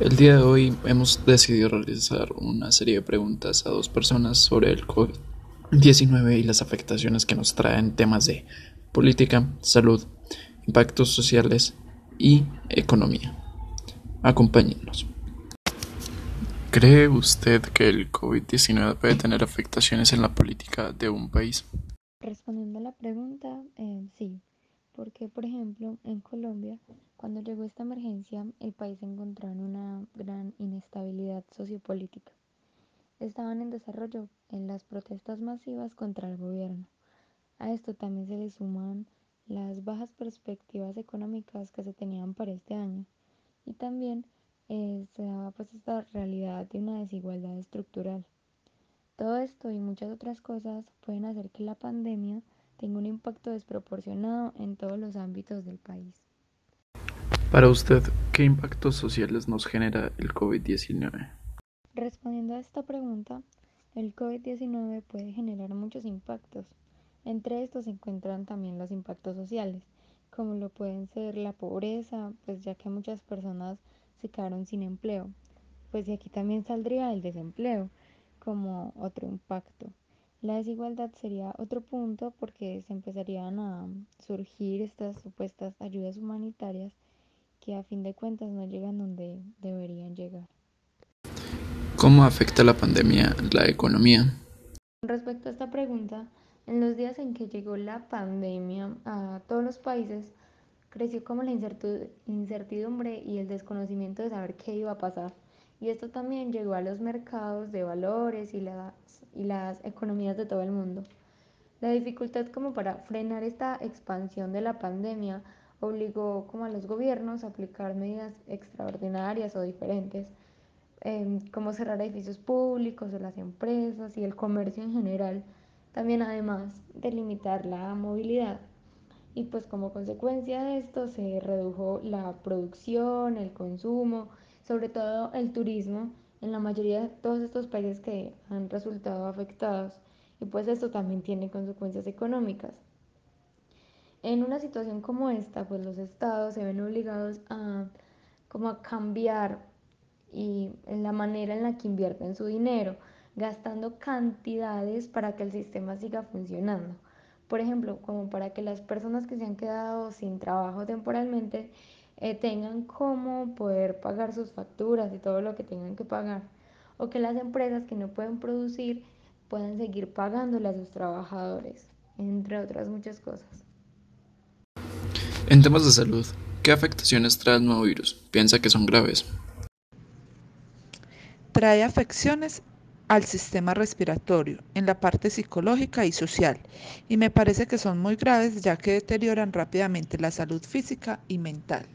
El día de hoy hemos decidido realizar una serie de preguntas a dos personas sobre el COVID-19 y las afectaciones que nos traen temas de política, salud, impactos sociales y economía. Acompáñenos. ¿Cree usted que el COVID-19 puede tener afectaciones en la política de un país? Respondiendo a la pregunta, por ejemplo en Colombia, cuando llegó esta emergencia, el país se encontró en una gran inestabilidad sociopolítica. Estaban en desarrollo en las protestas masivas contra el gobierno. A esto también se le suman las bajas perspectivas económicas que se tenían para este año y también eh, se daba pues esta realidad de una desigualdad estructural. Todo esto y muchas otras cosas pueden hacer que la pandemia tenga un impacto desproporcionado en todos los ámbitos del país. Para usted, ¿qué impactos sociales nos genera el COVID-19? Respondiendo a esta pregunta, el COVID-19 puede generar muchos impactos. Entre estos se encuentran también los impactos sociales, como lo pueden ser la pobreza, pues ya que muchas personas se quedaron sin empleo. Pues de aquí también saldría el desempleo como otro impacto. La desigualdad sería otro punto porque se empezarían a surgir estas supuestas ayudas humanitarias que a fin de cuentas no llegan donde deberían llegar. ¿Cómo afecta la pandemia la economía? Respecto a esta pregunta, en los días en que llegó la pandemia a todos los países, creció como la incertidumbre y el desconocimiento de saber qué iba a pasar. Y esto también llegó a los mercados de valores y las, y las economías de todo el mundo. La dificultad como para frenar esta expansión de la pandemia obligó como a los gobiernos a aplicar medidas extraordinarias o diferentes, em, como cerrar edificios públicos o las empresas y el comercio en general, también además de limitar la movilidad y pues como consecuencia de esto se redujo la producción, el consumo, sobre todo el turismo en la mayoría de todos estos países que han resultado afectados y pues esto también tiene consecuencias económicas. En una situación como esta, pues los estados se ven obligados a como a cambiar y en la manera en la que invierten su dinero, gastando cantidades para que el sistema siga funcionando por ejemplo, como para que las personas que se han quedado sin trabajo temporalmente eh, tengan cómo poder pagar sus facturas y todo lo que tengan que pagar, o que las empresas que no pueden producir puedan seguir pagándole a sus trabajadores, entre otras muchas cosas. En temas de salud, ¿qué afectaciones trae el nuevo virus? ¿Piensa que son graves? Trae afecciones al sistema respiratorio, en la parte psicológica y social, y me parece que son muy graves ya que deterioran rápidamente la salud física y mental.